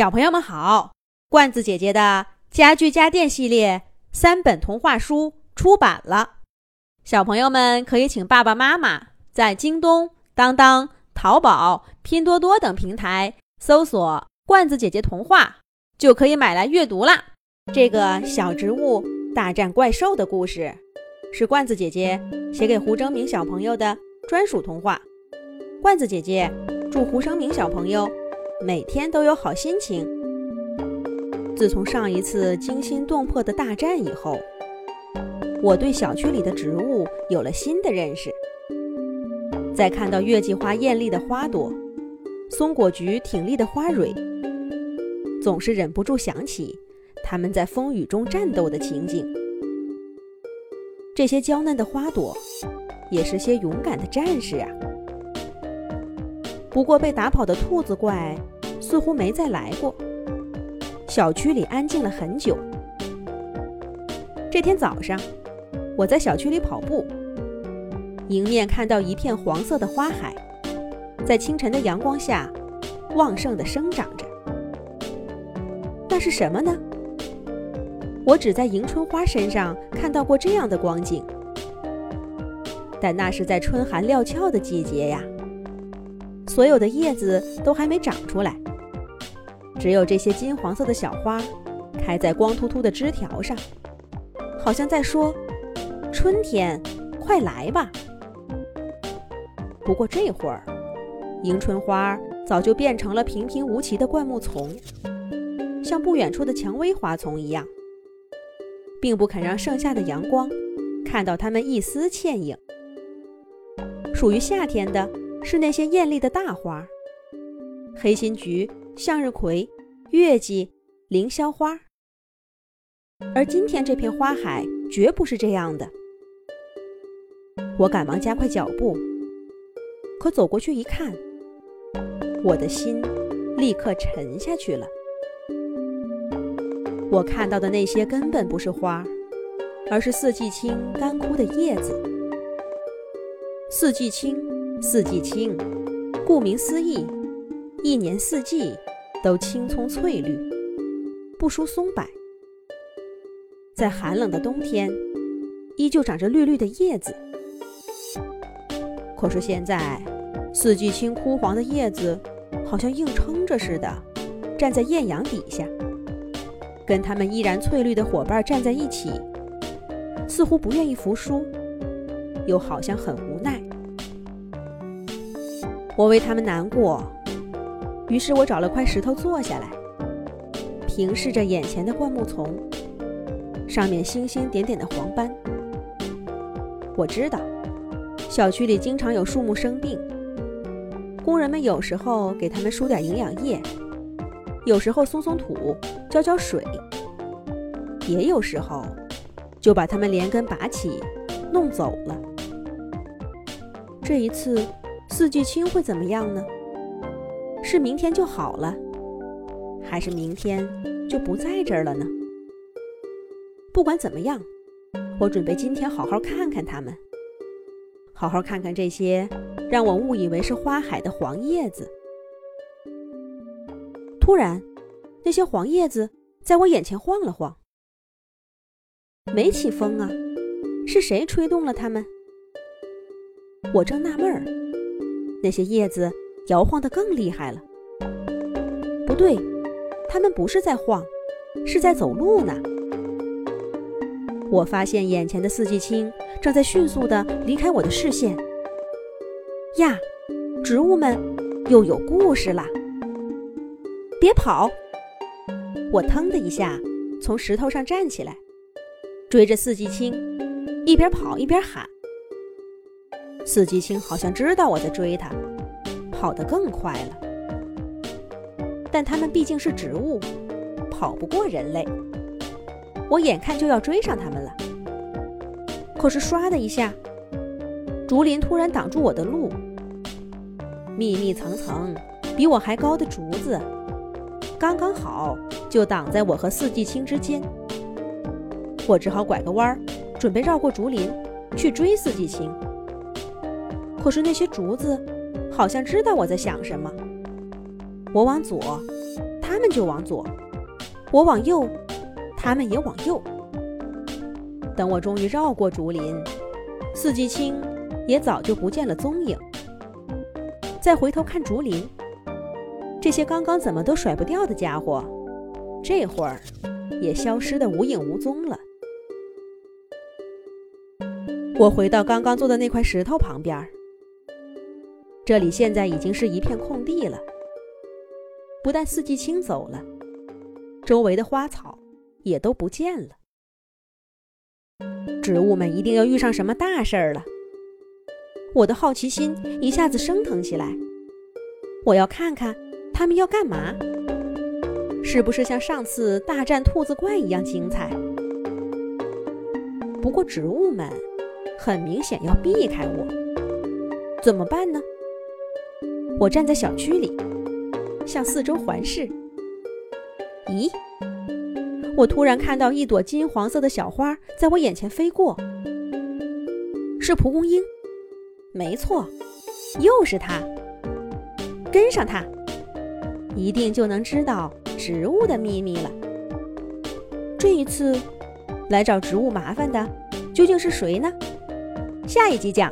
小朋友们好，罐子姐姐的家具家电系列三本童话书出版了，小朋友们可以请爸爸妈妈在京东、当当、淘宝、拼多多等平台搜索“罐子姐姐童话”，就可以买来阅读啦。这个小植物大战怪兽的故事，是罐子姐姐写给胡征明小朋友的专属童话。罐子姐姐祝胡生明小朋友。每天都有好心情。自从上一次惊心动魄的大战以后，我对小区里的植物有了新的认识。在看到月季花艳丽的花朵，松果菊挺立的花蕊，总是忍不住想起它们在风雨中战斗的情景。这些娇嫩的花朵，也是些勇敢的战士啊。不过被打跑的兔子怪似乎没再来过。小区里安静了很久。这天早上，我在小区里跑步，迎面看到一片黄色的花海，在清晨的阳光下旺盛地生长着。那是什么呢？我只在迎春花身上看到过这样的光景，但那是在春寒料峭的季节呀。所有的叶子都还没长出来，只有这些金黄色的小花开在光秃秃的枝条上，好像在说：“春天，快来吧。”不过这会儿，迎春花早就变成了平平无奇的灌木丛，像不远处的蔷薇花丛一样，并不肯让盛夏的阳光看到它们一丝倩影。属于夏天的。是那些艳丽的大花，黑心菊、向日葵、月季、凌霄花。而今天这片花海绝不是这样的。我赶忙加快脚步，可走过去一看，我的心立刻沉下去了。我看到的那些根本不是花，而是四季青干枯的叶子。四季青。四季青，顾名思义，一年四季都青葱翠绿，不输松柏。在寒冷的冬天，依旧长着绿绿的叶子。可是现在，四季青枯黄的叶子好像硬撑着似的，站在艳阳底下，跟它们依然翠绿的伙伴站在一起，似乎不愿意服输，又好像很。我为他们难过，于是我找了块石头坐下来，平视着眼前的灌木丛，上面星星点点的黄斑。我知道，小区里经常有树木生病，工人们有时候给他们输点营养液，有时候松松土、浇浇水，也有时候就把它们连根拔起，弄走了。这一次。四季青会怎么样呢？是明天就好了，还是明天就不在这儿了呢？不管怎么样，我准备今天好好看看它们，好好看看这些让我误以为是花海的黄叶子。突然，那些黄叶子在我眼前晃了晃，没起风啊，是谁吹动了它们？我正纳闷儿。那些叶子摇晃得更厉害了。不对，它们不是在晃，是在走路呢。我发现眼前的四季青正在迅速地离开我的视线。呀，植物们又有故事啦！别跑！我腾的一下从石头上站起来，追着四季青，一边跑一边喊。四季青好像知道我在追它，跑得更快了。但它们毕竟是植物，跑不过人类。我眼看就要追上它们了，可是唰的一下，竹林突然挡住我的路。密密层层、比我还高的竹子，刚刚好就挡在我和四季青之间。我只好拐个弯儿，准备绕过竹林去追四季青。可是那些竹子好像知道我在想什么，我往左，它们就往左，我往右，他们也往右。等我终于绕过竹林，四季青也早就不见了踪影。再回头看竹林，这些刚刚怎么都甩不掉的家伙，这会儿也消失得无影无踪了。我回到刚刚坐的那块石头旁边，这里现在已经是一片空地了。不但四季青走了，周围的花草也都不见了。植物们一定要遇上什么大事儿了。我的好奇心一下子升腾起来，我要看看他们要干嘛，是不是像上次大战兔子怪一样精彩？不过植物们很明显要避开我，怎么办呢？我站在小区里，向四周环视。咦，我突然看到一朵金黄色的小花在我眼前飞过，是蒲公英。没错，又是它。跟上它，一定就能知道植物的秘密了。这一次来找植物麻烦的究竟是谁呢？下一集讲。